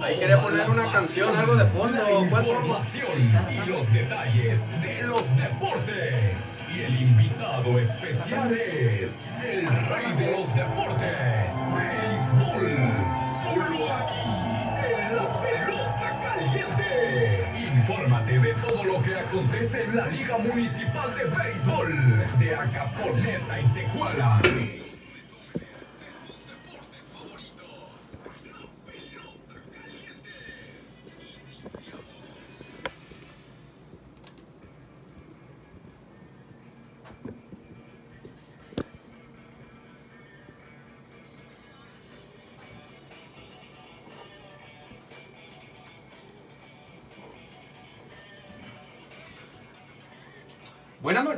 Ahí quería poner una canción, algo de fondo. ¿Cuál información y los detalles de los deportes. Y el invitado especial es el rey de los deportes, béisbol. Solo aquí, en la pelota caliente. Infórmate de todo lo que acontece en la Liga Municipal de Béisbol de Acaponeta y Tecuala.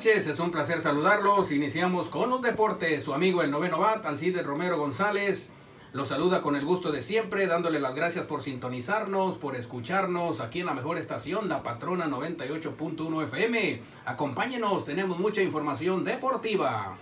Noches, es un placer saludarlos. Iniciamos con los deportes. Su amigo el noveno bat, Alcides Romero González, los saluda con el gusto de siempre, dándole las gracias por sintonizarnos, por escucharnos aquí en la mejor estación, la Patrona 98.1 FM. Acompáñenos, tenemos mucha información deportiva.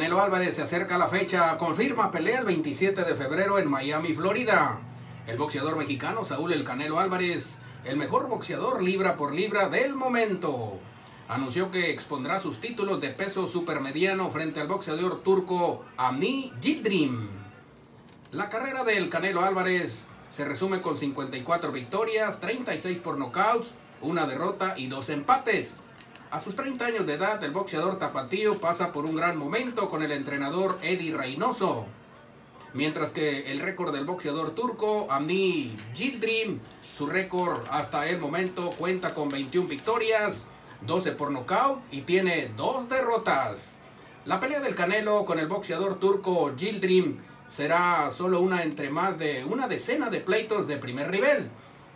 Canelo Álvarez se acerca a la fecha, confirma pelea el 27 de febrero en Miami, Florida. El boxeador mexicano Saúl El Canelo Álvarez, el mejor boxeador libra por libra del momento, anunció que expondrá sus títulos de peso supermediano frente al boxeador turco Ami Yildirim. La carrera del Canelo Álvarez se resume con 54 victorias, 36 por nocauts, una derrota y dos empates. A sus 30 años de edad, el boxeador tapatío pasa por un gran momento con el entrenador Eddie Reynoso. Mientras que el récord del boxeador turco Ami Yildirim, su récord hasta el momento cuenta con 21 victorias, 12 por nocaut y tiene dos derrotas. La pelea del Canelo con el boxeador turco Yildirim será solo una entre más de una decena de pleitos de primer nivel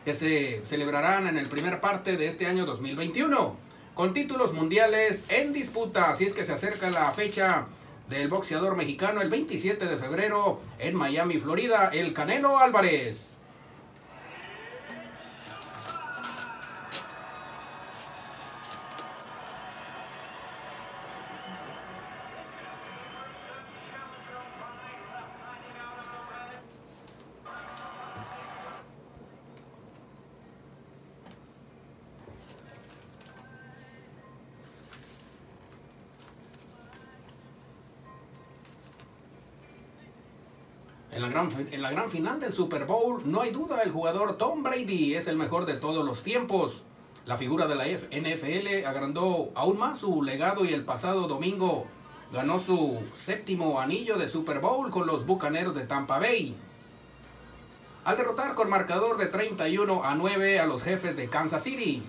que se celebrarán en el primer parte de este año 2021 con títulos mundiales en disputa. Así es que se acerca la fecha del boxeador mexicano el 27 de febrero en Miami, Florida, el Canelo Álvarez. En la gran final del Super Bowl, no hay duda, el jugador Tom Brady es el mejor de todos los tiempos. La figura de la NFL agrandó aún más su legado y el pasado domingo ganó su séptimo anillo de Super Bowl con los Bucaneros de Tampa Bay. Al derrotar con marcador de 31 a 9 a los jefes de Kansas City.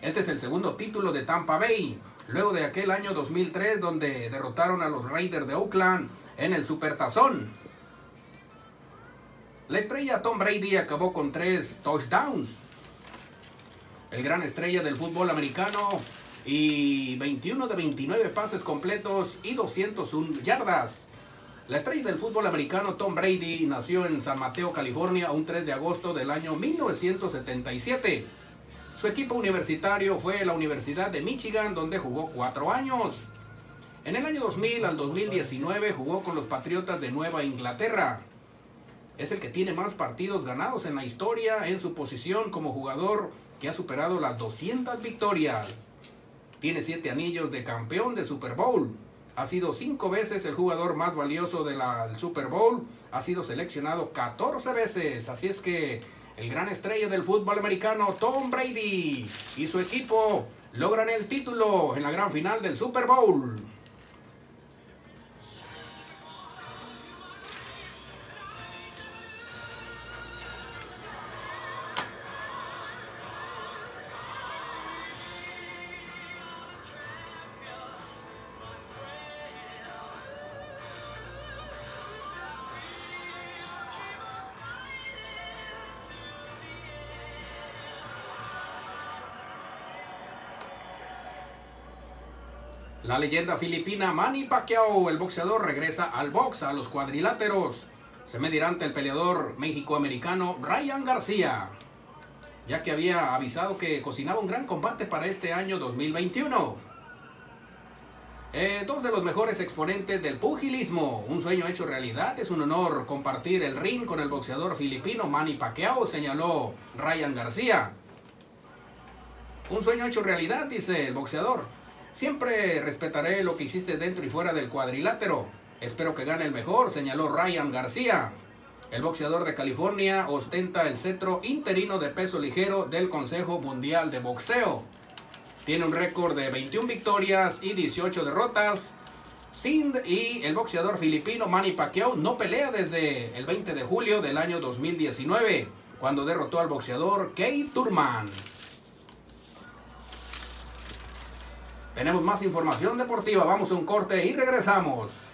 Este es el segundo título de Tampa Bay, luego de aquel año 2003 donde derrotaron a los Raiders de Oakland en el Supertazón. La estrella Tom Brady acabó con tres touchdowns. El gran estrella del fútbol americano y 21 de 29 pases completos y 201 yardas. La estrella del fútbol americano Tom Brady nació en San Mateo, California, un 3 de agosto del año 1977. Su equipo universitario fue la Universidad de Michigan, donde jugó cuatro años. En el año 2000 al 2019 jugó con los Patriotas de Nueva Inglaterra. Es el que tiene más partidos ganados en la historia en su posición como jugador que ha superado las 200 victorias. Tiene 7 anillos de campeón de Super Bowl. Ha sido 5 veces el jugador más valioso del Super Bowl. Ha sido seleccionado 14 veces. Así es que el gran estrella del fútbol americano, Tom Brady, y su equipo logran el título en la gran final del Super Bowl. La leyenda filipina Manny Pacquiao, el boxeador, regresa al box a los cuadriláteros. Se medirá ante el peleador méxico-americano Ryan García, ya que había avisado que cocinaba un gran combate para este año 2021. Eh, dos de los mejores exponentes del pugilismo, un sueño hecho realidad, es un honor compartir el ring con el boxeador filipino Manny Pacquiao, señaló Ryan García. Un sueño hecho realidad, dice el boxeador. Siempre respetaré lo que hiciste dentro y fuera del cuadrilátero. Espero que gane el mejor, señaló Ryan García. El boxeador de California ostenta el cetro interino de peso ligero del Consejo Mundial de Boxeo. Tiene un récord de 21 victorias y 18 derrotas. Sind y el boxeador filipino Manny Pacquiao no pelea desde el 20 de julio del año 2019, cuando derrotó al boxeador Kay Turman. Tenemos más información deportiva. Vamos a un corte y regresamos.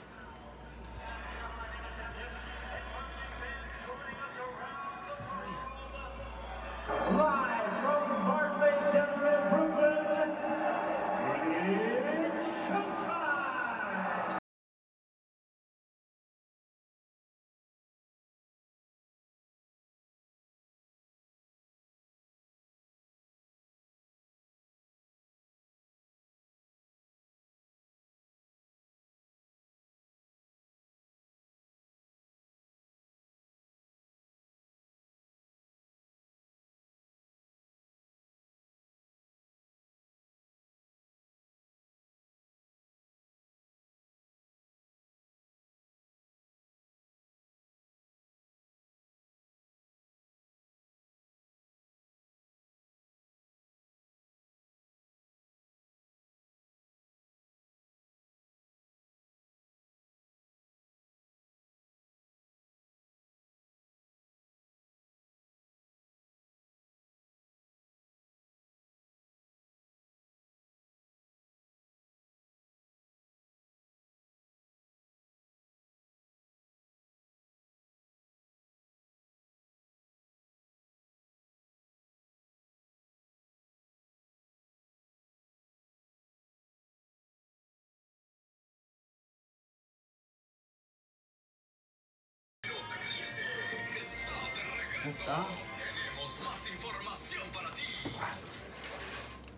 Está? Tenemos más información para ti.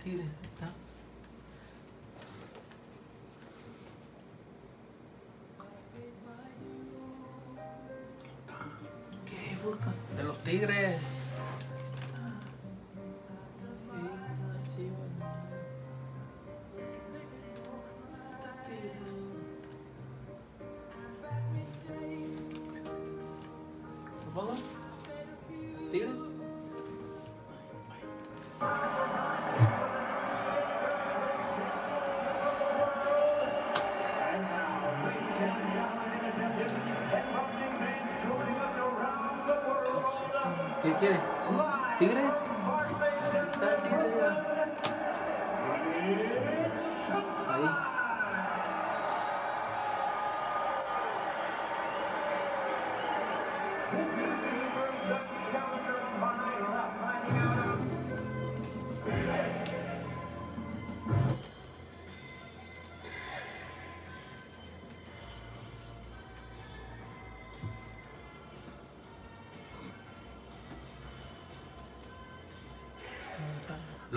Tigre, está. ¿Qué busca? De los Tigres.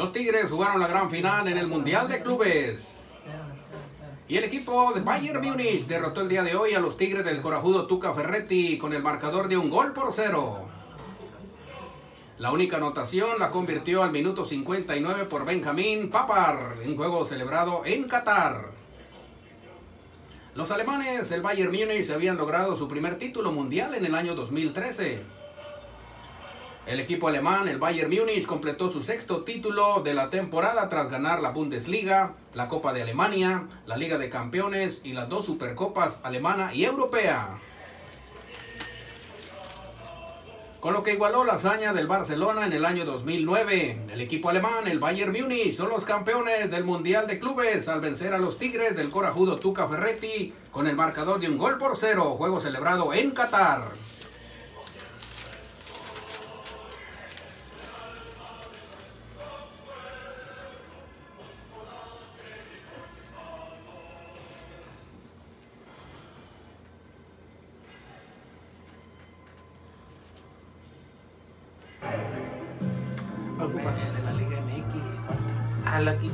Los Tigres jugaron la gran final en el Mundial de Clubes. Y el equipo de Bayern Múnich derrotó el día de hoy a los Tigres del corajudo Tuca Ferretti con el marcador de un gol por cero. La única anotación la convirtió al minuto 59 por Benjamín Papar, en juego celebrado en Qatar. Los alemanes, el Bayern Múnich, habían logrado su primer título mundial en el año 2013. El equipo alemán, el Bayern Múnich, completó su sexto título de la temporada tras ganar la Bundesliga, la Copa de Alemania, la Liga de Campeones y las dos Supercopas alemana y europea. Con lo que igualó la hazaña del Barcelona en el año 2009. El equipo alemán, el Bayern Múnich, son los campeones del Mundial de Clubes al vencer a los Tigres del corajudo Tuca Ferretti con el marcador de un gol por cero, juego celebrado en Qatar. Ocupa. de la Liga MX. Ah, la aquí.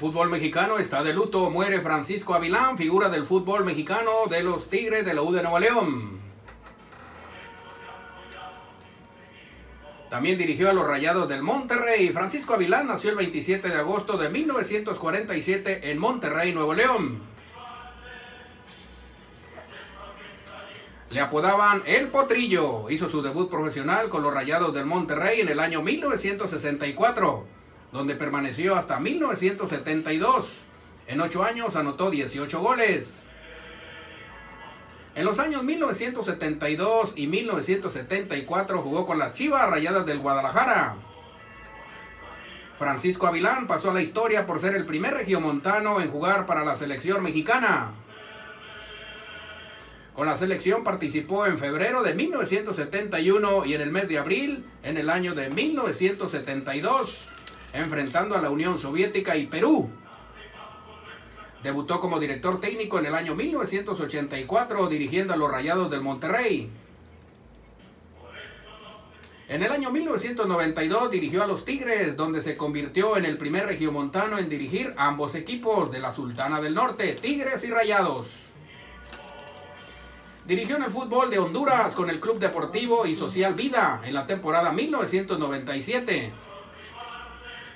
Fútbol mexicano está de luto. Muere Francisco Avilán, figura del fútbol mexicano de los Tigres de la U de Nueva León. También dirigió a los Rayados del Monterrey. Francisco Avilán nació el 27 de agosto de 1947 en Monterrey, Nuevo León. Le apodaban El Potrillo. Hizo su debut profesional con los Rayados del Monterrey en el año 1964, donde permaneció hasta 1972. En ocho años anotó 18 goles. En los años 1972 y 1974 jugó con las Chivas Rayadas del Guadalajara. Francisco Avilán pasó a la historia por ser el primer regiomontano en jugar para la selección mexicana. Con la selección participó en febrero de 1971 y en el mes de abril en el año de 1972, enfrentando a la Unión Soviética y Perú. Debutó como director técnico en el año 1984 dirigiendo a los Rayados del Monterrey. En el año 1992 dirigió a los Tigres, donde se convirtió en el primer regiomontano en dirigir ambos equipos de la Sultana del Norte, Tigres y Rayados. Dirigió en el fútbol de Honduras con el Club Deportivo y Social Vida en la temporada 1997.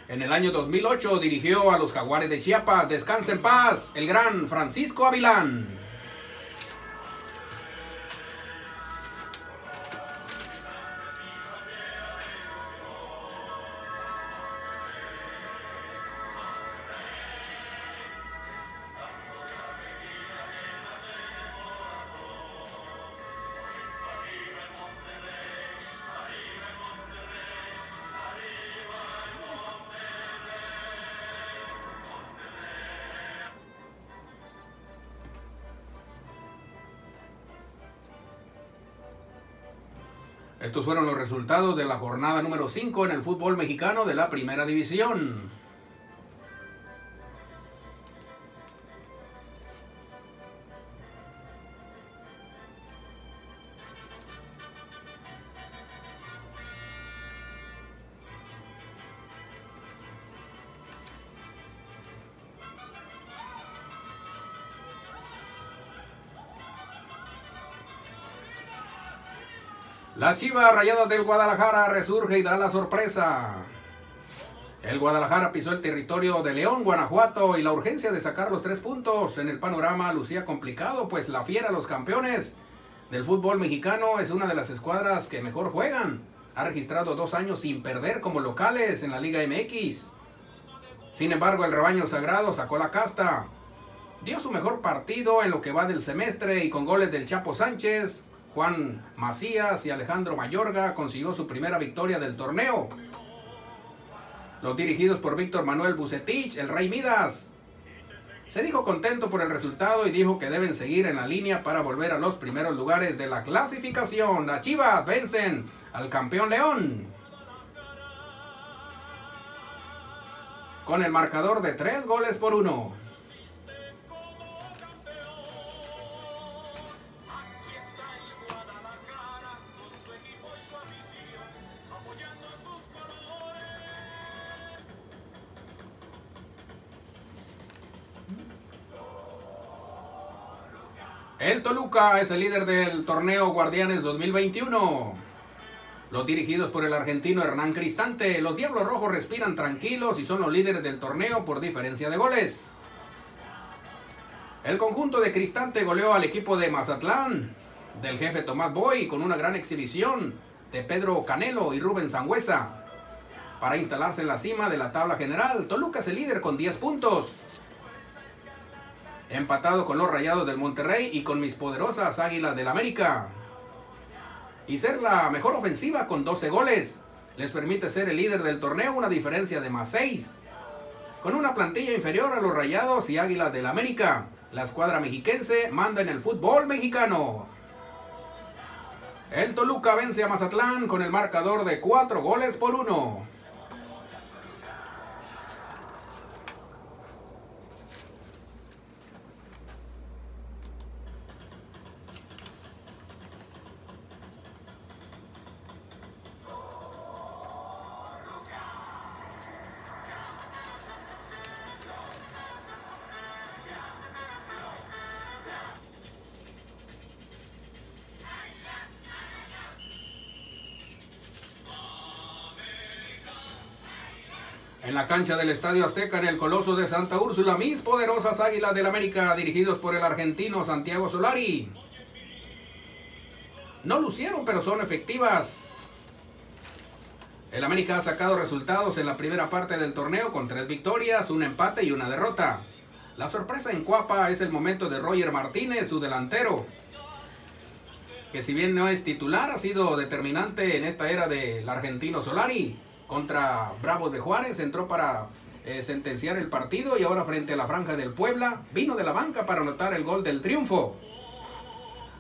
En el año 2008 dirigió a los Jaguares de Chiapas. Descansa en paz, el gran Francisco Avilán. Estos fueron los resultados de la jornada número 5 en el fútbol mexicano de la Primera División. La Chiva Rayadas del Guadalajara resurge y da la sorpresa. El Guadalajara pisó el territorio de León, Guanajuato y la urgencia de sacar los tres puntos en el panorama lucía complicado, pues la fiera, los campeones del fútbol mexicano, es una de las escuadras que mejor juegan. Ha registrado dos años sin perder como locales en la Liga MX. Sin embargo, el rebaño sagrado sacó la casta. Dio su mejor partido en lo que va del semestre y con goles del Chapo Sánchez, Juan Macías y Alejandro Mayorga consiguió su primera victoria del torneo. Los dirigidos por Víctor Manuel Bucetich, el Rey Midas. Se dijo contento por el resultado y dijo que deben seguir en la línea para volver a los primeros lugares de la clasificación. La Chivas vencen al campeón León. Con el marcador de tres goles por uno. El Toluca es el líder del torneo Guardianes 2021. Los dirigidos por el argentino Hernán Cristante, los Diablos Rojos respiran tranquilos y son los líderes del torneo por diferencia de goles. El conjunto de Cristante goleó al equipo de Mazatlán, del jefe Tomás Boy, con una gran exhibición de Pedro Canelo y Rubén Sangüesa. para instalarse en la cima de la tabla general. Toluca es el líder con 10 puntos. Empatado con los Rayados del Monterrey y con mis poderosas Águilas del América. Y ser la mejor ofensiva con 12 goles. Les permite ser el líder del torneo, una diferencia de más 6. Con una plantilla inferior a los Rayados y Águilas del América. La escuadra mexiquense manda en el fútbol mexicano. El Toluca vence a Mazatlán con el marcador de 4 goles por 1. La cancha del Estadio Azteca, en el Coloso de Santa Úrsula, mis poderosas Águilas del América, dirigidos por el argentino Santiago Solari. No lucieron, pero son efectivas. El América ha sacado resultados en la primera parte del torneo con tres victorias, un empate y una derrota. La sorpresa en Cuapa es el momento de Roger Martínez, su delantero, que si bien no es titular, ha sido determinante en esta era del argentino Solari contra Bravos de Juárez, entró para eh, sentenciar el partido y ahora frente a la franja del Puebla vino de la banca para anotar el gol del triunfo.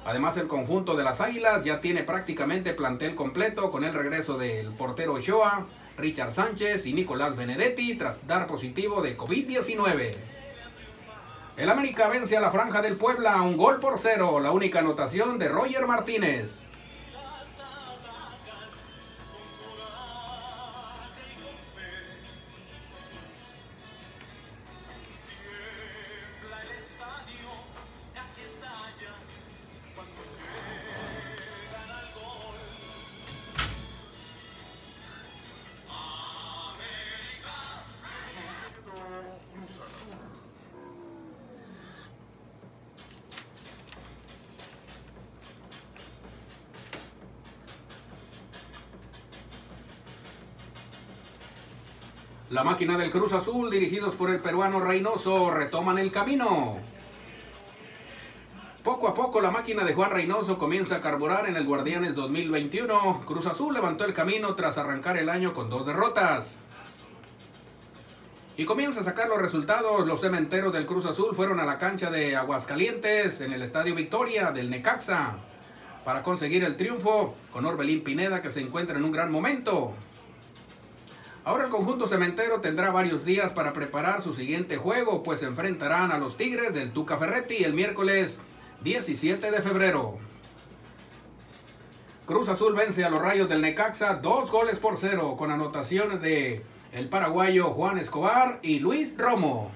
Además el conjunto de las Águilas ya tiene prácticamente plantel completo con el regreso del portero Ochoa, Richard Sánchez y Nicolás Benedetti tras dar positivo de COVID-19. El América vence a la franja del Puebla un gol por cero, la única anotación de Roger Martínez. La máquina del Cruz Azul, dirigidos por el peruano Reynoso, retoman el camino. Poco a poco la máquina de Juan Reynoso comienza a carburar en el Guardianes 2021. Cruz Azul levantó el camino tras arrancar el año con dos derrotas. Y comienza a sacar los resultados. Los cementeros del Cruz Azul fueron a la cancha de Aguascalientes en el Estadio Victoria del Necaxa para conseguir el triunfo con Orbelín Pineda que se encuentra en un gran momento. Ahora el conjunto cementero tendrá varios días para preparar su siguiente juego, pues se enfrentarán a los Tigres del Tuca Ferretti el miércoles 17 de febrero. Cruz Azul vence a los Rayos del Necaxa dos goles por cero con anotaciones de el paraguayo Juan Escobar y Luis Romo.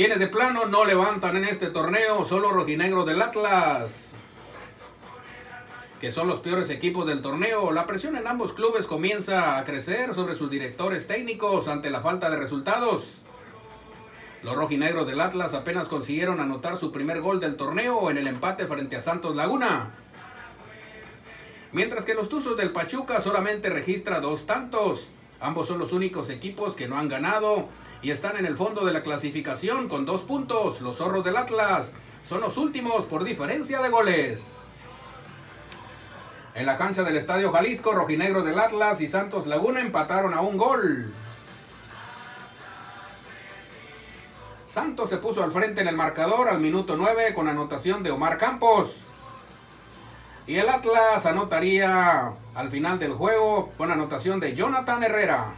Quienes de plano no levantan en este torneo son los rojinegros del Atlas, que son los peores equipos del torneo. La presión en ambos clubes comienza a crecer sobre sus directores técnicos ante la falta de resultados. Los rojinegros del Atlas apenas consiguieron anotar su primer gol del torneo en el empate frente a Santos Laguna. Mientras que los Tuzos del Pachuca solamente registra dos tantos. Ambos son los únicos equipos que no han ganado y están en el fondo de la clasificación con dos puntos. Los zorros del Atlas son los últimos por diferencia de goles. En la cancha del Estadio Jalisco, Rojinegro del Atlas y Santos Laguna empataron a un gol. Santos se puso al frente en el marcador al minuto 9 con anotación de Omar Campos. Y el Atlas anotaría al final del juego con anotación de Jonathan Herrera.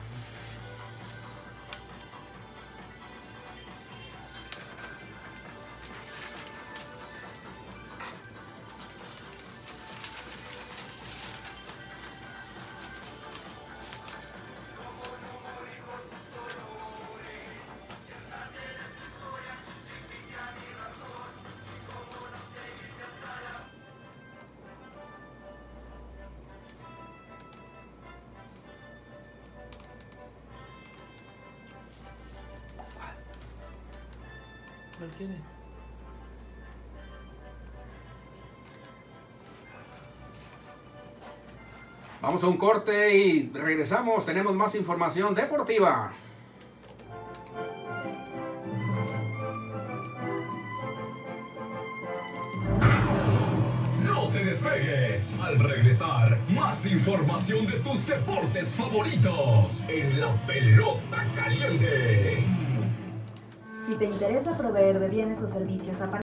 ¿Cuál quiere? Vamos a un corte y regresamos. Tenemos más información deportiva. No te despegues. Al regresar, más información de tus deportes favoritos en la pelota caliente. Si te interesa proveer de bienes o servicios a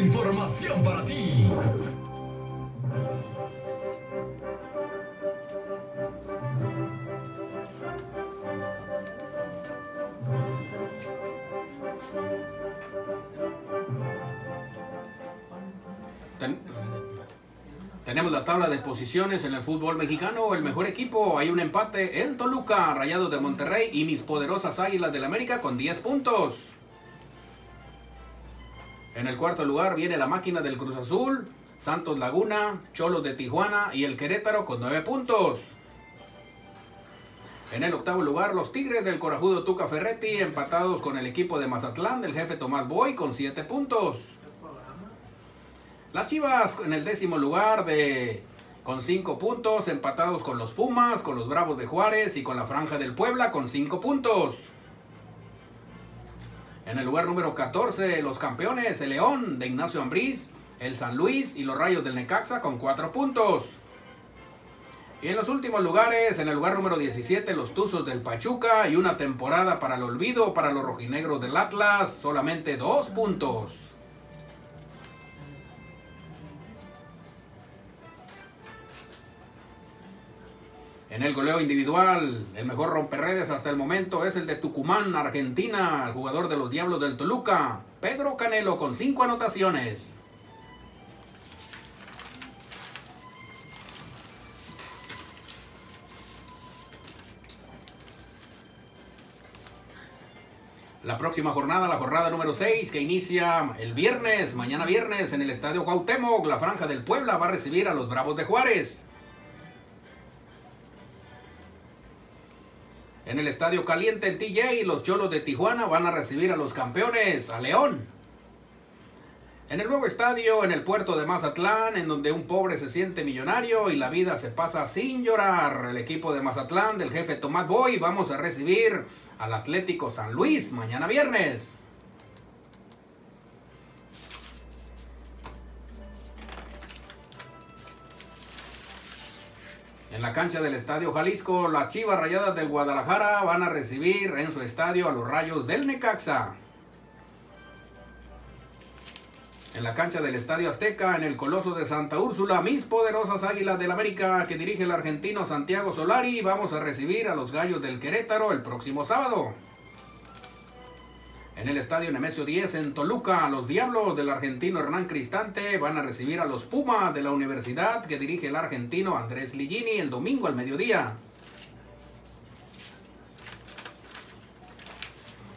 información para ti. Ten- tenemos la tabla de posiciones en el fútbol mexicano. El mejor equipo, hay un empate. El Toluca, Rayados de Monterrey y mis poderosas Águilas del América con 10 puntos. En el cuarto lugar viene la máquina del Cruz Azul, Santos Laguna, Cholos de Tijuana y el Querétaro con 9 puntos. En el octavo lugar, los Tigres del Corajudo Tuca Ferretti, empatados con el equipo de Mazatlán del jefe Tomás Boy con 7 puntos. Las Chivas en el décimo lugar de con 5 puntos, empatados con los Pumas, con los Bravos de Juárez y con la Franja del Puebla con 5 puntos. En el lugar número 14, los campeones, el León de Ignacio Ambriz, el San Luis y los Rayos del Necaxa con 4 puntos. Y en los últimos lugares, en el lugar número 17, los Tuzos del Pachuca y una temporada para el olvido para los rojinegros del Atlas, solamente 2 puntos. En el goleo individual, el mejor romperredes hasta el momento es el de Tucumán, Argentina, el jugador de los Diablos del Toluca, Pedro Canelo con 5 anotaciones. La próxima jornada, la jornada número 6, que inicia el viernes, mañana viernes, en el Estadio Cuauhtémoc, la Franja del Puebla va a recibir a los Bravos de Juárez. En el Estadio Caliente en TJ, los Cholos de Tijuana van a recibir a los campeones, a León. En el nuevo estadio, en el puerto de Mazatlán, en donde un pobre se siente millonario y la vida se pasa sin llorar, el equipo de Mazatlán del jefe Tomás Boy vamos a recibir al Atlético San Luis mañana viernes. En la cancha del Estadio Jalisco, las Chivas Rayadas del Guadalajara van a recibir en su estadio a los Rayos del Necaxa. En la cancha del Estadio Azteca, en el Coloso de Santa Úrsula, mis poderosas Águilas del América que dirige el argentino Santiago Solari, vamos a recibir a los Gallos del Querétaro el próximo sábado. En el Estadio Nemesio 10 en Toluca, los Diablos del argentino Hernán Cristante van a recibir a los Pumas de la universidad que dirige el argentino Andrés Ligini el domingo al mediodía.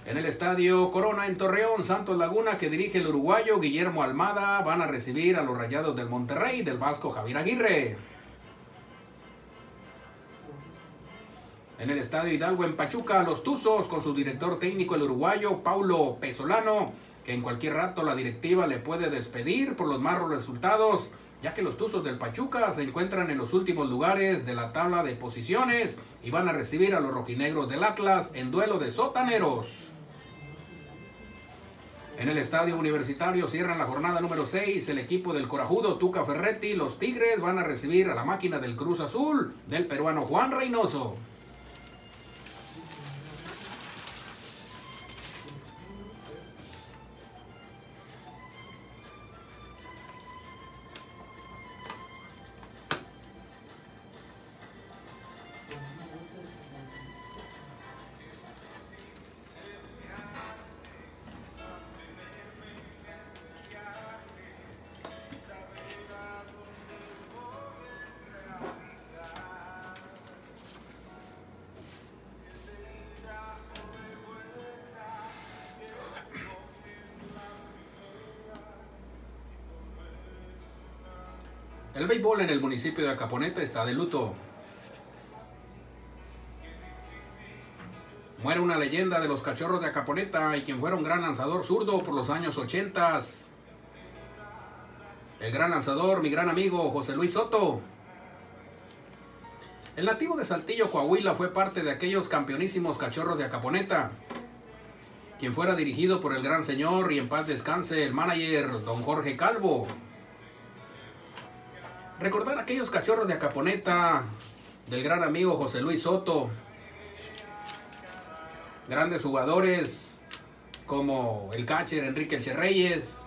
En el estadio Corona en Torreón, Santos Laguna, que dirige el uruguayo Guillermo Almada, van a recibir a los Rayados del Monterrey del Vasco Javier Aguirre. En el estadio Hidalgo en Pachuca, los Tuzos, con su director técnico el uruguayo Paulo Pesolano, que en cualquier rato la directiva le puede despedir por los malos resultados, ya que los Tuzos del Pachuca se encuentran en los últimos lugares de la tabla de posiciones y van a recibir a los rojinegros del Atlas en duelo de sotaneros. En el estadio universitario cierran la jornada número 6. El equipo del Corajudo Tuca Ferretti, los Tigres, van a recibir a la máquina del Cruz Azul del peruano Juan Reynoso. El béisbol en el municipio de Acaponeta está de luto. Muere una leyenda de los cachorros de Acaponeta y quien fuera un gran lanzador zurdo por los años 80. El gran lanzador, mi gran amigo José Luis Soto. El nativo de Saltillo, Coahuila, fue parte de aquellos campeonísimos cachorros de Acaponeta. Quien fuera dirigido por el gran señor y en paz descanse el manager don Jorge Calvo. Recordar aquellos cachorros de Acaponeta del gran amigo José Luis Soto. Grandes jugadores como el catcher Enrique Elche Reyes,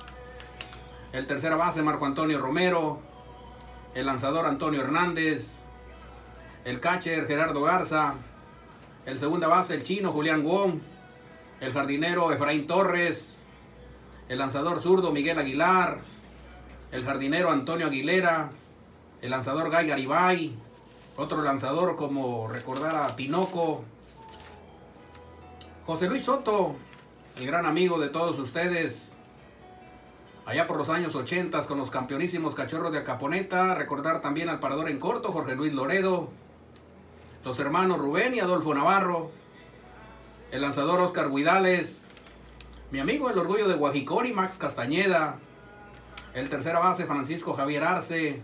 el tercera base Marco Antonio Romero, el lanzador Antonio Hernández, el catcher Gerardo Garza, el segunda base el chino Julián Wong, el jardinero Efraín Torres, el lanzador zurdo Miguel Aguilar, el jardinero Antonio Aguilera, el lanzador Guy Garibay, otro lanzador como recordar a Tinoco, José Luis Soto, el gran amigo de todos ustedes, allá por los años 80 con los campeonísimos cachorros de Acaponeta, recordar también al parador en corto, Jorge Luis Loredo, los hermanos Rubén y Adolfo Navarro, el lanzador Oscar Guidales, mi amigo el orgullo de Guajicori, Max Castañeda, el tercera base Francisco Javier Arce,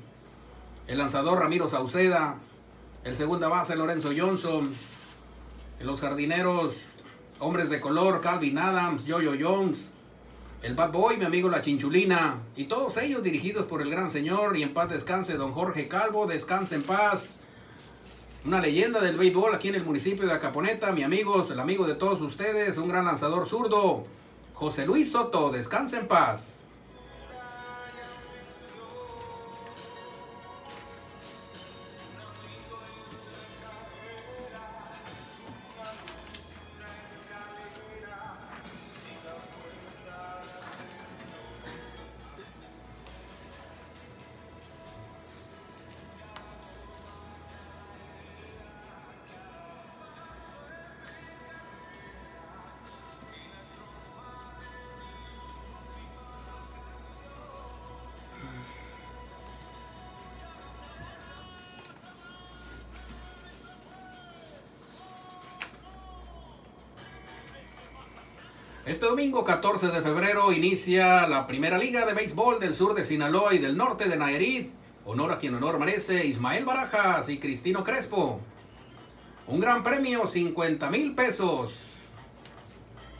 el lanzador Ramiro Sauceda, el segunda base Lorenzo Johnson, los jardineros hombres de color Calvin Adams, Jojo Jones, el Bad Boy, mi amigo La Chinchulina, y todos ellos dirigidos por el gran señor y en paz descanse don Jorge Calvo, descanse en paz. Una leyenda del béisbol aquí en el municipio de Acaponeta, mi amigos, el amigo de todos ustedes, un gran lanzador zurdo, José Luis Soto, descanse en paz. Domingo 14 de febrero inicia la primera liga de béisbol del sur de Sinaloa y del norte de Nayarit. Honor a quien honor merece Ismael Barajas y Cristino Crespo. Un gran premio, 50 mil pesos.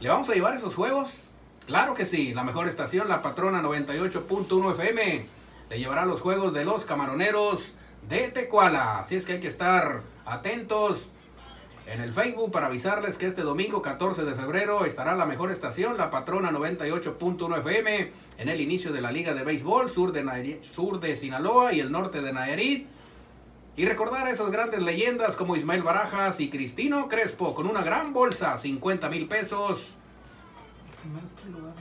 ¿Le vamos a llevar esos juegos? Claro que sí, la mejor estación, la patrona 98.1 FM, le llevará los juegos de los camaroneros de Tecuala. Así es que hay que estar atentos en el Facebook para avisarles que este domingo 14 de febrero estará la mejor estación, la patrona 98.1 FM, en el inicio de la Liga de Béisbol sur de, Nayarit- sur de Sinaloa y el norte de Nayarit. Y recordar a esas grandes leyendas como Ismael Barajas y Cristino Crespo con una gran bolsa, 50 mil pesos. lugares.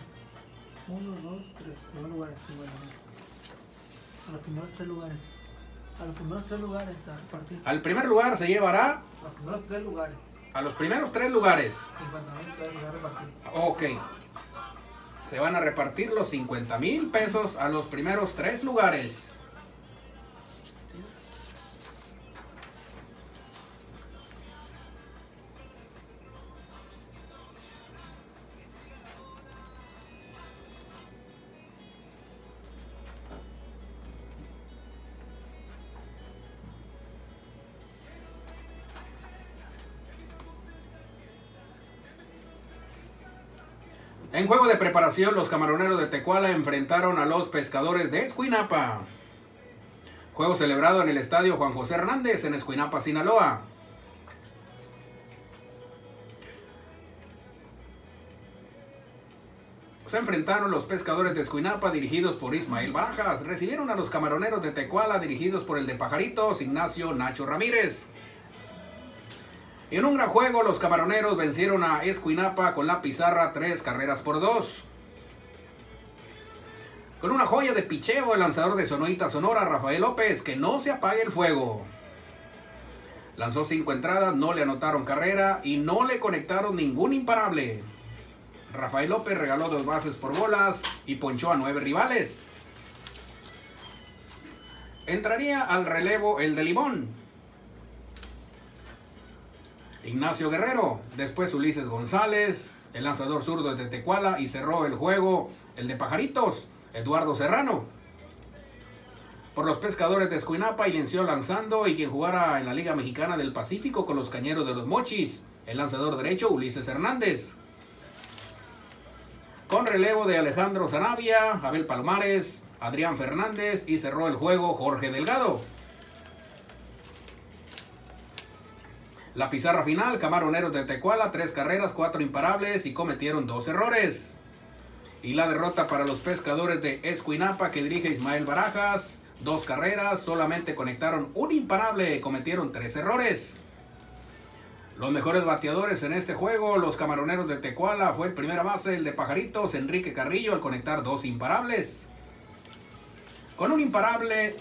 Uno, dos, tres. Lugares, bueno. A los primeros tres lugares. A los primeros tres lugares a repartir. Al primer lugar se llevará A los primeros tres lugares. a los primeros tres lugares. 50 mil pesos a repartir. Ok. Se van a repartir los 50 mil pesos a los primeros tres lugares. En juego de preparación, los camaroneros de Tecuala enfrentaron a los pescadores de Escuinapa. Juego celebrado en el estadio Juan José Hernández en Escuinapa, Sinaloa. Se enfrentaron los pescadores de Escuinapa dirigidos por Ismael Barajas. Recibieron a los camaroneros de Tecuala dirigidos por el de Pajaritos, Ignacio Nacho Ramírez. En un gran juego, los camaroneros vencieron a Escuinapa con la pizarra tres carreras por dos. Con una joya de picheo, el lanzador de Sonoita Sonora, Rafael López, que no se apague el fuego. Lanzó cinco entradas, no le anotaron carrera y no le conectaron ningún imparable. Rafael López regaló dos bases por bolas y ponchó a nueve rivales. Entraría al relevo el de Limón, Ignacio Guerrero, después Ulises González, el lanzador zurdo de Tecuala y cerró el juego el de Pajaritos, Eduardo Serrano. Por los pescadores de Escuinapa inició lanzando y quien jugara en la Liga Mexicana del Pacífico con los Cañeros de los Mochis, el lanzador derecho Ulises Hernández. Con relevo de Alejandro Zanavia, Abel Palomares, Adrián Fernández y cerró el juego Jorge Delgado. La pizarra final, Camaroneros de Tecuala, tres carreras, cuatro imparables y cometieron dos errores. Y la derrota para los pescadores de Escuinapa que dirige Ismael Barajas, dos carreras, solamente conectaron un imparable, cometieron tres errores. Los mejores bateadores en este juego, los camaroneros de Tecuala, fue el primera base, el de Pajaritos, Enrique Carrillo, al conectar dos imparables. Con un imparable,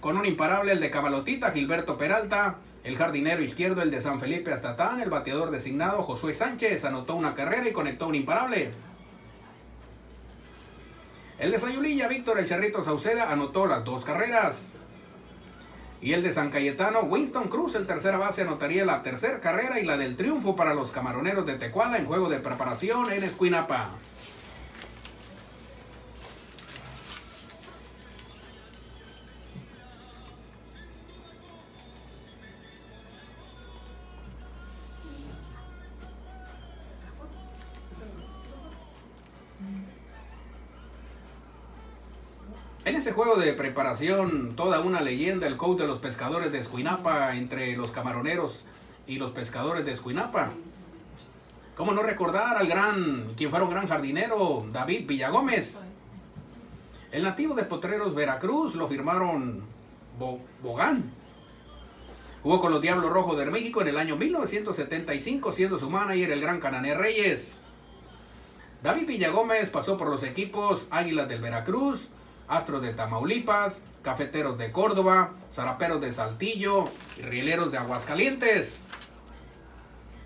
con un imparable el de Cabalotita, Gilberto Peralta, el jardinero izquierdo, el de San Felipe Astatán, el bateador designado, Josué Sánchez, anotó una carrera y conectó un imparable. El de Sayulilla, Víctor El Charrito Sauceda, anotó las dos carreras. Y el de San Cayetano, Winston Cruz, el tercera base, anotaría la tercera carrera y la del triunfo para los camaroneros de Tecuala en juego de preparación en Escuinapa. Juego de preparación, toda una leyenda, el coach de los pescadores de Escuinapa entre los camaroneros y los pescadores de Escuinapa. ¿Cómo no recordar al gran, quien fuera un gran jardinero, David Villagómez? El nativo de Potreros, Veracruz, lo firmaron Bo- Bogán. Jugó con los Diablos Rojos de México en el año 1975, siendo su manager el gran Canané Reyes. David Villagómez pasó por los equipos Águilas del Veracruz, Astros de Tamaulipas, Cafeteros de Córdoba, Zaraperos de Saltillo y Rieleros de Aguascalientes.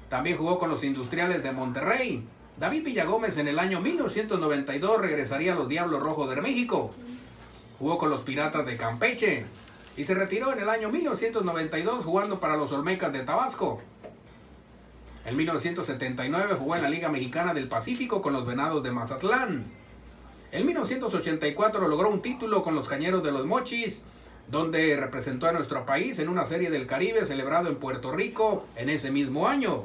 También jugó con los Industriales de Monterrey. David Villagómez en el año 1992 regresaría a los Diablos Rojos de México. Jugó con los Piratas de Campeche y se retiró en el año 1992 jugando para los Olmecas de Tabasco. En 1979 jugó en la Liga Mexicana del Pacífico con los Venados de Mazatlán. En 1984 logró un título con los Cañeros de los Mochis, donde representó a nuestro país en una serie del Caribe celebrado en Puerto Rico en ese mismo año.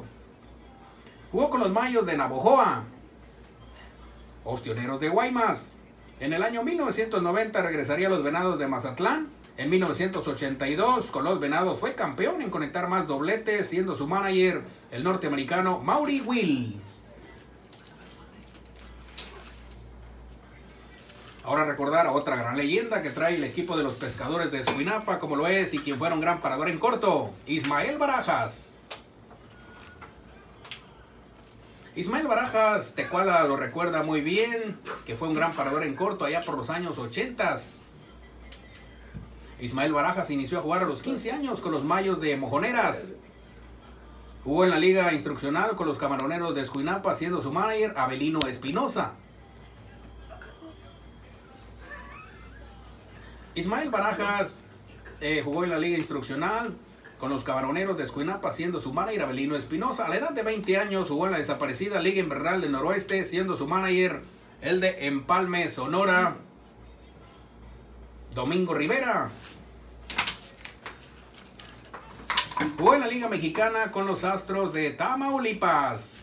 Jugó con los Mayos de Navojoa, Ostioneros de Guaymas. En el año 1990 regresaría a los Venados de Mazatlán. En 1982 con los Venados fue campeón en conectar más dobletes, siendo su manager el norteamericano Maury Will. Ahora recordar a otra gran leyenda que trae el equipo de los pescadores de Suinapa, como lo es y quien fuera un gran parador en corto, Ismael Barajas. Ismael Barajas, Tecuala lo recuerda muy bien, que fue un gran parador en corto allá por los años 80. Ismael Barajas inició a jugar a los 15 años con los Mayos de Mojoneras. Jugó en la liga instruccional con los camaroneros de Escuinapa, siendo su manager Abelino Espinosa. Ismael Barajas eh, jugó en la liga instruccional con los camaroneros de Escuinapa, siendo su manager Abelino Espinosa. A la edad de 20 años jugó en la desaparecida Liga Invernal del Noroeste, siendo su manager el de Empalme, Sonora, Domingo Rivera. Jugó en la Liga Mexicana con los Astros de Tamaulipas.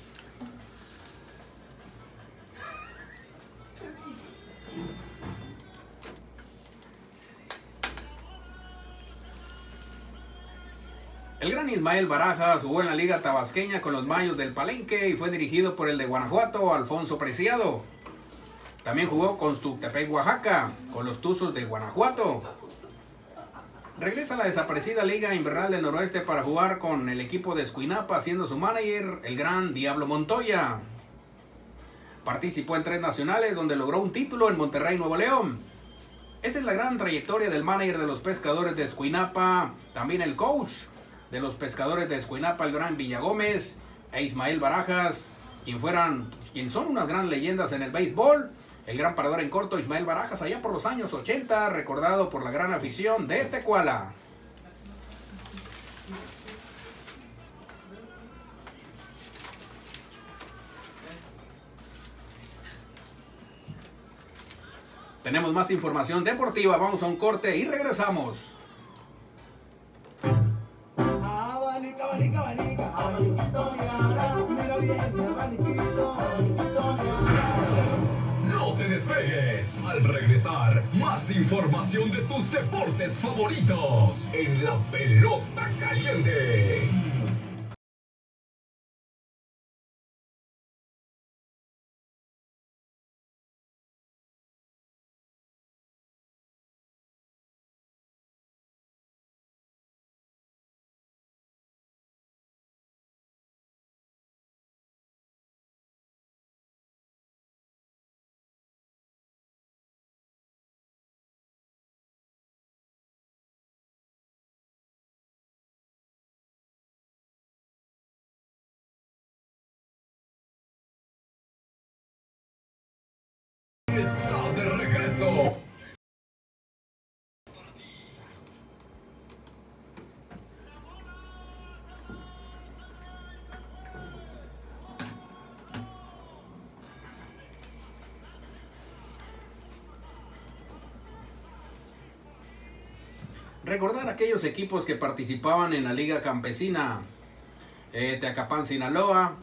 El gran Ismael Barajas jugó en la Liga Tabasqueña con los Mayos del Palenque y fue dirigido por el de Guanajuato, Alfonso Preciado. También jugó con Tuxtepec, Oaxaca, con los Tuzos de Guanajuato. Regresa a la desaparecida Liga Invernal del Noroeste para jugar con el equipo de Escuinapa, siendo su manager el gran Diablo Montoya. Participó en tres nacionales donde logró un título en Monterrey, Nuevo León. Esta es la gran trayectoria del manager de los pescadores de Escuinapa, también el coach de los pescadores de Escuinapa, el gran Villagómez e Ismael Barajas, quien fueran, quien son unas gran leyendas en el béisbol. El gran parador en corto Ismael Barajas allá por los años 80, recordado por la gran afición de Tecuala. Tenemos más información deportiva, vamos a un corte y regresamos. No te despegues. Al regresar, más información de tus deportes favoritos en la pelota caliente. Está de regreso. Recordar aquellos equipos que participaban en la Liga Campesina. Eh, Teacapán, Sinaloa,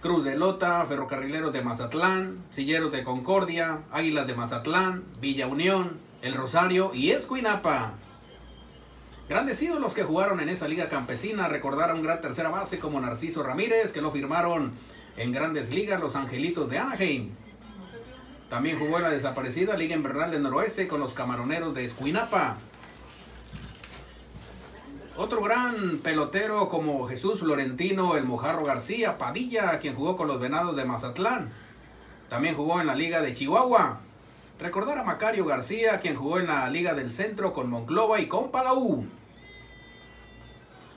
Cruz de Lota, Ferrocarrileros de Mazatlán, Silleros de Concordia, Águilas de Mazatlán, Villa Unión, El Rosario y Escuinapa. Grandes ídolos que jugaron en esa liga campesina, recordar a un gran tercera base como Narciso Ramírez, que lo firmaron en grandes ligas los Angelitos de Anaheim. También jugó en la desaparecida Liga Invernal del Noroeste con los Camaroneros de Escuinapa. Otro gran pelotero como Jesús Florentino, el Mojarro García, Padilla, quien jugó con los Venados de Mazatlán. También jugó en la Liga de Chihuahua. Recordar a Macario García, quien jugó en la Liga del Centro con Monclova y con Palau.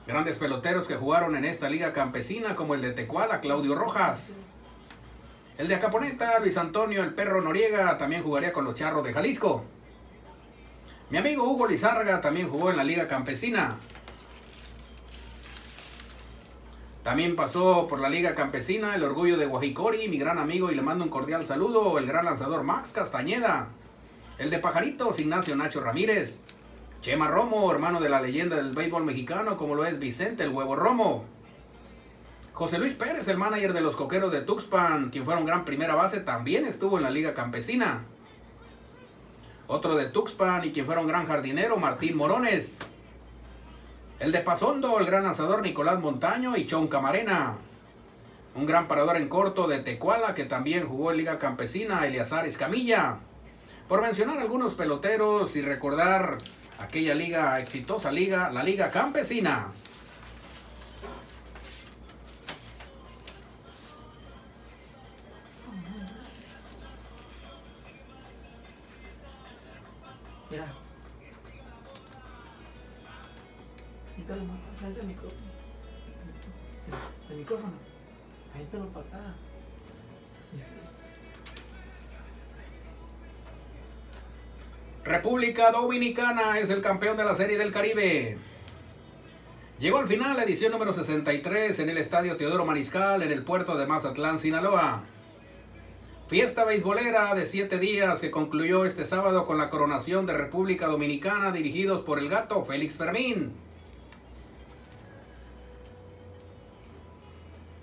Grandes peloteros que jugaron en esta liga campesina como el de Tecuala, Claudio Rojas. El de Acaponeta, Luis Antonio, el perro Noriega, también jugaría con los Charros de Jalisco. Mi amigo Hugo Lizarga también jugó en la liga campesina. También pasó por la Liga Campesina, el orgullo de Guajicori, mi gran amigo, y le mando un cordial saludo, el gran lanzador Max Castañeda. El de Pajaritos, Ignacio Nacho Ramírez. Chema Romo, hermano de la leyenda del béisbol mexicano, como lo es Vicente el Huevo Romo. José Luis Pérez, el manager de los Coqueros de Tuxpan, quien fuera un gran primera base, también estuvo en la Liga Campesina. Otro de Tuxpan y quien fuera un gran jardinero, Martín Morones. El de Pasondo, el gran lanzador Nicolás Montaño y Chon Camarena. Un gran parador en corto de Tecuala que también jugó en Liga Campesina, Eleazar Escamilla. Por mencionar algunos peloteros y recordar aquella liga, exitosa liga, la Liga Campesina. Dominicana es el campeón de la Serie del Caribe. Llegó al final la edición número 63 en el Estadio Teodoro Mariscal en el puerto de Mazatlán, Sinaloa. Fiesta beisbolera de siete días que concluyó este sábado con la coronación de República Dominicana dirigidos por el gato Félix Fermín.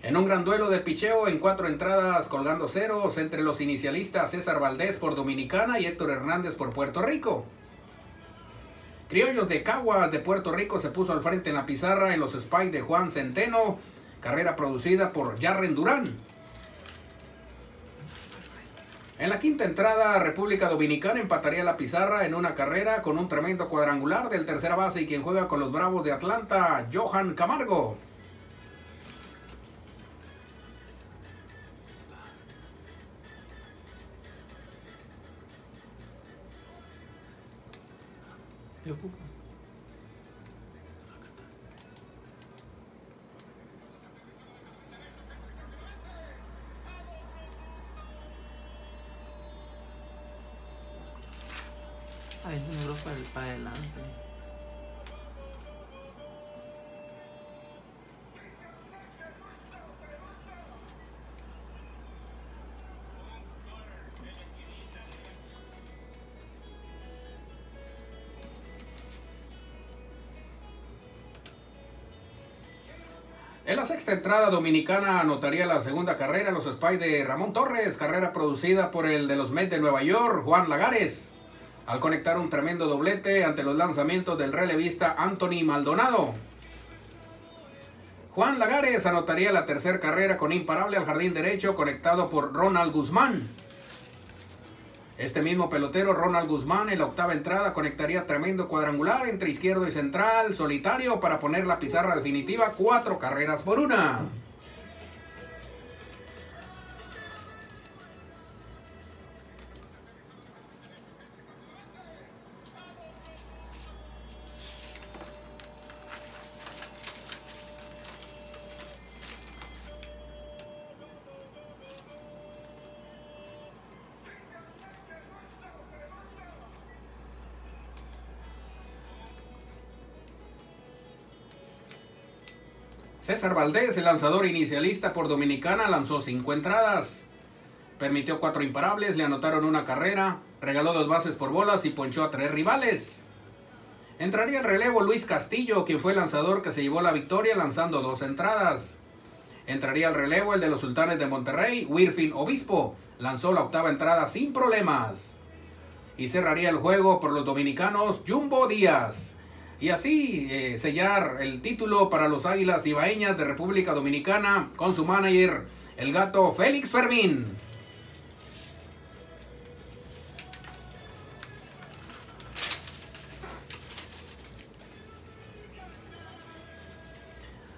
En un gran duelo de picheo en cuatro entradas colgando ceros entre los inicialistas César Valdés por Dominicana y Héctor Hernández por Puerto Rico. Criollos de Caguas de Puerto Rico se puso al frente en la pizarra en los Spikes de Juan Centeno, carrera producida por Jarren Durán. En la quinta entrada, República Dominicana empataría la pizarra en una carrera con un tremendo cuadrangular del tercera base y quien juega con los Bravos de Atlanta, Johan Camargo. Te ocupo. Ahí número para, el- para adelante. Sexta entrada dominicana anotaría la segunda carrera los Spy de Ramón Torres, carrera producida por el de los Mets de Nueva York, Juan Lagares, al conectar un tremendo doblete ante los lanzamientos del relevista Anthony Maldonado. Juan Lagares anotaría la tercera carrera con imparable al jardín derecho conectado por Ronald Guzmán. Este mismo pelotero, Ronald Guzmán, en la octava entrada conectaría tremendo cuadrangular entre izquierdo y central, solitario, para poner la pizarra definitiva, cuatro carreras por una. César el lanzador inicialista por Dominicana, lanzó cinco entradas. Permitió cuatro imparables, le anotaron una carrera, regaló dos bases por bolas y ponchó a tres rivales. Entraría el relevo Luis Castillo, quien fue el lanzador que se llevó la victoria lanzando dos entradas. Entraría el relevo el de los Sultanes de Monterrey, Wirfin Obispo. Lanzó la octava entrada sin problemas. y cerraría el juego por los dominicanos Jumbo Díaz. Y así eh, sellar el título para los Águilas Ibaeñas de República Dominicana con su manager, el gato Félix Fermín.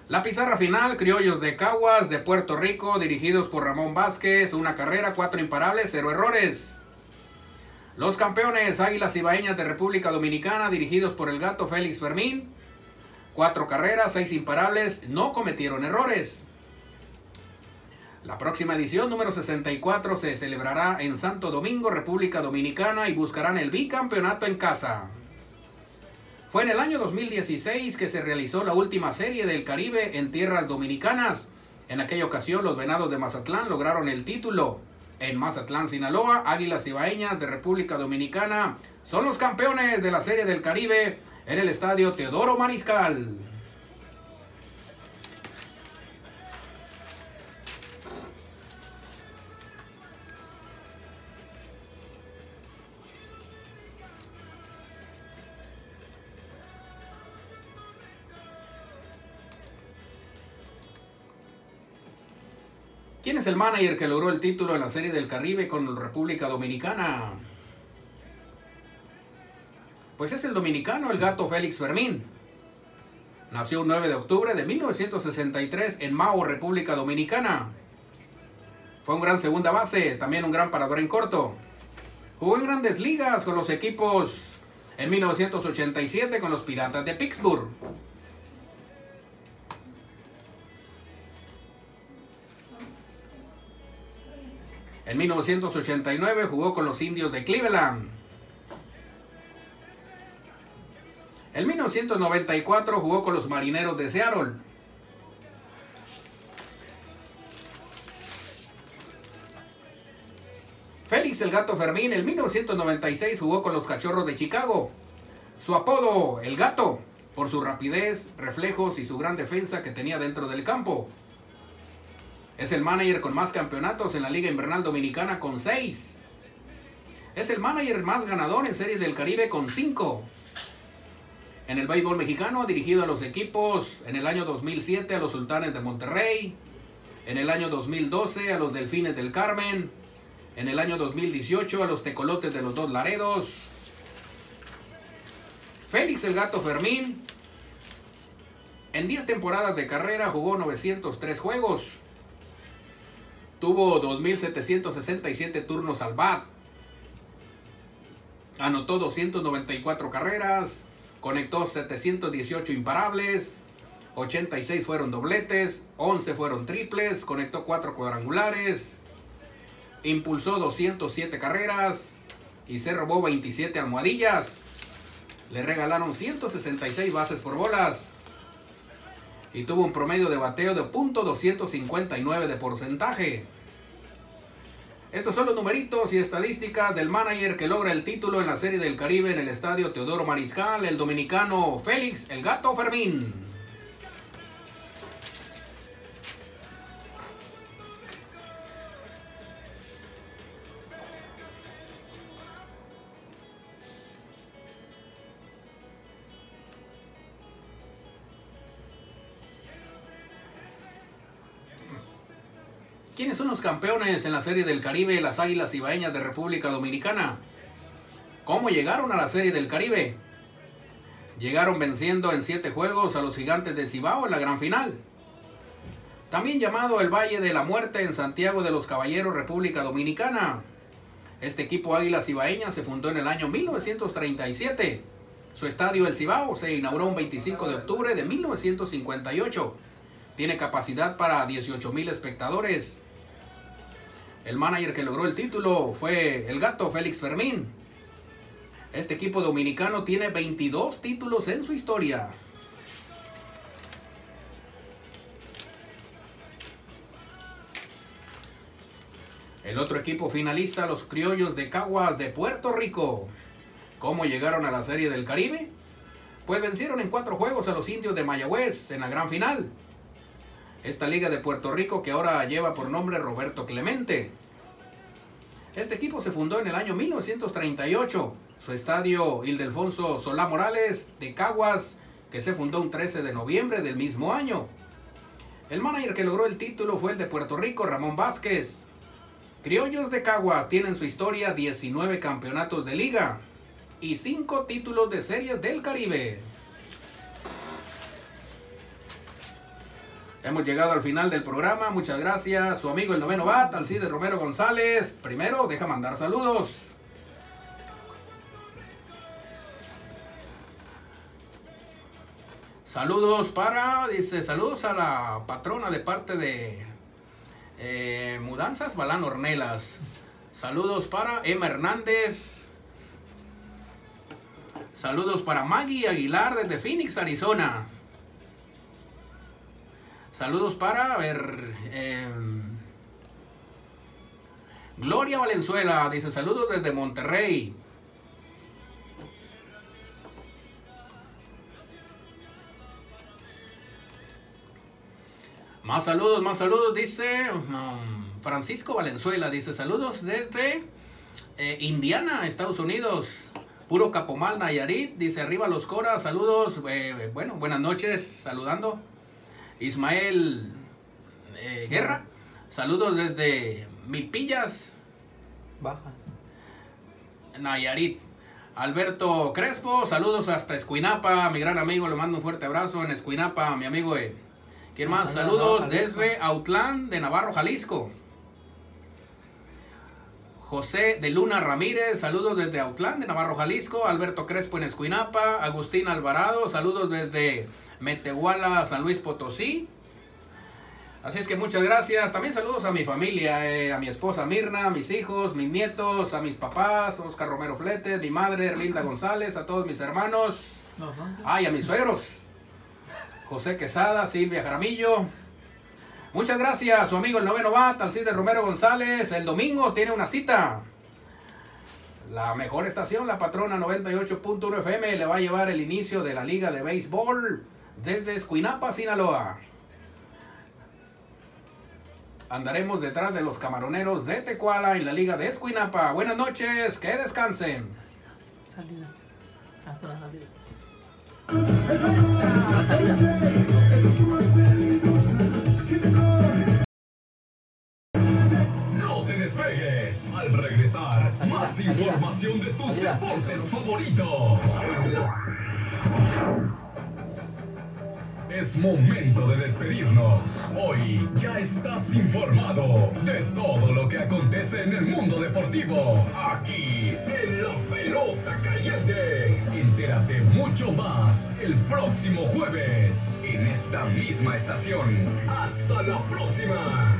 La pizarra final, Criollos de Caguas, de Puerto Rico, dirigidos por Ramón Vázquez, una carrera, cuatro imparables, cero errores. Los campeones, Águilas Ibaeñas de República Dominicana, dirigidos por el gato Félix Fermín, cuatro carreras, seis imparables, no cometieron errores. La próxima edición, número 64, se celebrará en Santo Domingo, República Dominicana, y buscarán el bicampeonato en casa. Fue en el año 2016 que se realizó la última serie del Caribe en tierras dominicanas. En aquella ocasión los Venados de Mazatlán lograron el título. En Mazatlán, Sinaloa, Águilas Ibaeñas de República Dominicana son los campeones de la serie del Caribe en el estadio Teodoro Mariscal. Es el manager que logró el título en la Serie del Caribe con República Dominicana? Pues es el dominicano, el gato Félix Fermín. Nació un 9 de octubre de 1963 en Mao, República Dominicana. Fue un gran segunda base, también un gran parador en corto. Jugó en grandes ligas con los equipos en 1987 con los Piratas de Pittsburgh. En 1989 jugó con los indios de Cleveland. En 1994 jugó con los marineros de Seattle. Félix el Gato Fermín en 1996 jugó con los Cachorros de Chicago. Su apodo, el Gato, por su rapidez, reflejos y su gran defensa que tenía dentro del campo. Es el manager con más campeonatos en la Liga Invernal Dominicana con 6. Es el manager más ganador en Series del Caribe con 5. En el béisbol mexicano ha dirigido a los equipos en el año 2007 a los Sultanes de Monterrey, en el año 2012 a los Delfines del Carmen, en el año 2018 a los Tecolotes de los Dos Laredos. Félix el Gato Fermín en 10 temporadas de carrera jugó 903 juegos. Tuvo 2.767 turnos al bat. Anotó 294 carreras. Conectó 718 imparables. 86 fueron dobletes. 11 fueron triples. Conectó 4 cuadrangulares. Impulsó 207 carreras. Y se robó 27 almohadillas. Le regalaron 166 bases por bolas y tuvo un promedio de bateo de .259 de porcentaje. Estos son los numeritos y estadísticas del manager que logra el título en la Serie del Caribe en el estadio Teodoro Mariscal, el dominicano Félix El Gato Fermín. ¿Quiénes son los campeones en la Serie del Caribe, las Águilas Ibaeñas de República Dominicana? ¿Cómo llegaron a la Serie del Caribe? Llegaron venciendo en siete juegos a los gigantes de Cibao en la gran final. También llamado el Valle de la Muerte en Santiago de los Caballeros, República Dominicana. Este equipo Águilas Ibaeñas se fundó en el año 1937. Su estadio El Cibao se inauguró un 25 de octubre de 1958. Tiene capacidad para 18 mil espectadores. El manager que logró el título fue el gato Félix Fermín. Este equipo dominicano tiene 22 títulos en su historia. El otro equipo finalista, los Criollos de Caguas de Puerto Rico. ¿Cómo llegaron a la Serie del Caribe? Pues vencieron en cuatro juegos a los indios de Mayagüez en la gran final. Esta liga de Puerto Rico que ahora lleva por nombre Roberto Clemente. Este equipo se fundó en el año 1938. Su estadio Ildefonso Solá Morales de Caguas, que se fundó un 13 de noviembre del mismo año. El manager que logró el título fue el de Puerto Rico, Ramón Vázquez. Criollos de Caguas tienen su historia 19 campeonatos de liga y 5 títulos de series del Caribe. Hemos llegado al final del programa. Muchas gracias. Su amigo el noveno bat, Alcides Romero González. Primero, deja mandar saludos. Saludos para, dice, saludos a la patrona de parte de eh, Mudanzas Balán Ornelas. Saludos para Emma Hernández. Saludos para Maggie Aguilar desde Phoenix, Arizona. Saludos para, a ver, eh, Gloria Valenzuela, dice saludos desde Monterrey. Más saludos, más saludos, dice um, Francisco Valenzuela, dice saludos desde eh, Indiana, Estados Unidos. Puro Capomal, Nayarit, dice arriba los coras, saludos, eh, bueno, buenas noches, saludando. Ismael eh, Guerra, saludos desde Milpillas, Baja. Nayarit. Alberto Crespo, saludos hasta Escuinapa, mi gran amigo, le mando un fuerte abrazo en Escuinapa, mi amigo. eh. ¿Quién más? Ajá, Saludos desde Autlán de Navarro, Jalisco. José de Luna Ramírez, saludos desde Autlán de Navarro, Jalisco. Alberto Crespo en Escuinapa. Agustín Alvarado, saludos desde Metehuala, San Luis Potosí. Así es que muchas gracias. También saludos a mi familia, eh, a mi esposa Mirna, a mis hijos, mis nietos, a mis papás, Oscar Romero Fletes, mi madre Erlinda González, a todos mis hermanos. No, no, Ay, a mis suegros. José Quesada, Silvia Jaramillo. Muchas gracias, su amigo el noveno bat, Alcide Romero González. El domingo tiene una cita. La mejor estación, la patrona 98.1 FM, le va a llevar el inicio de la Liga de Béisbol desde Escuinapa, Sinaloa. Andaremos detrás de los camaroneros de Tecuala en la Liga de Escuinapa. Buenas noches, que descansen. salida. Hasta la salida. La salida. No te despegues. Al regresar, Salida, más salida. información de tus Salida. deportes favoritos. Es momento de despedirnos. Hoy ya estás informado de todo lo que acontece en el mundo deportivo. Aquí en la pelota caliente. Entérate mucho más el próximo jueves en esta misma estación. Hasta la próxima.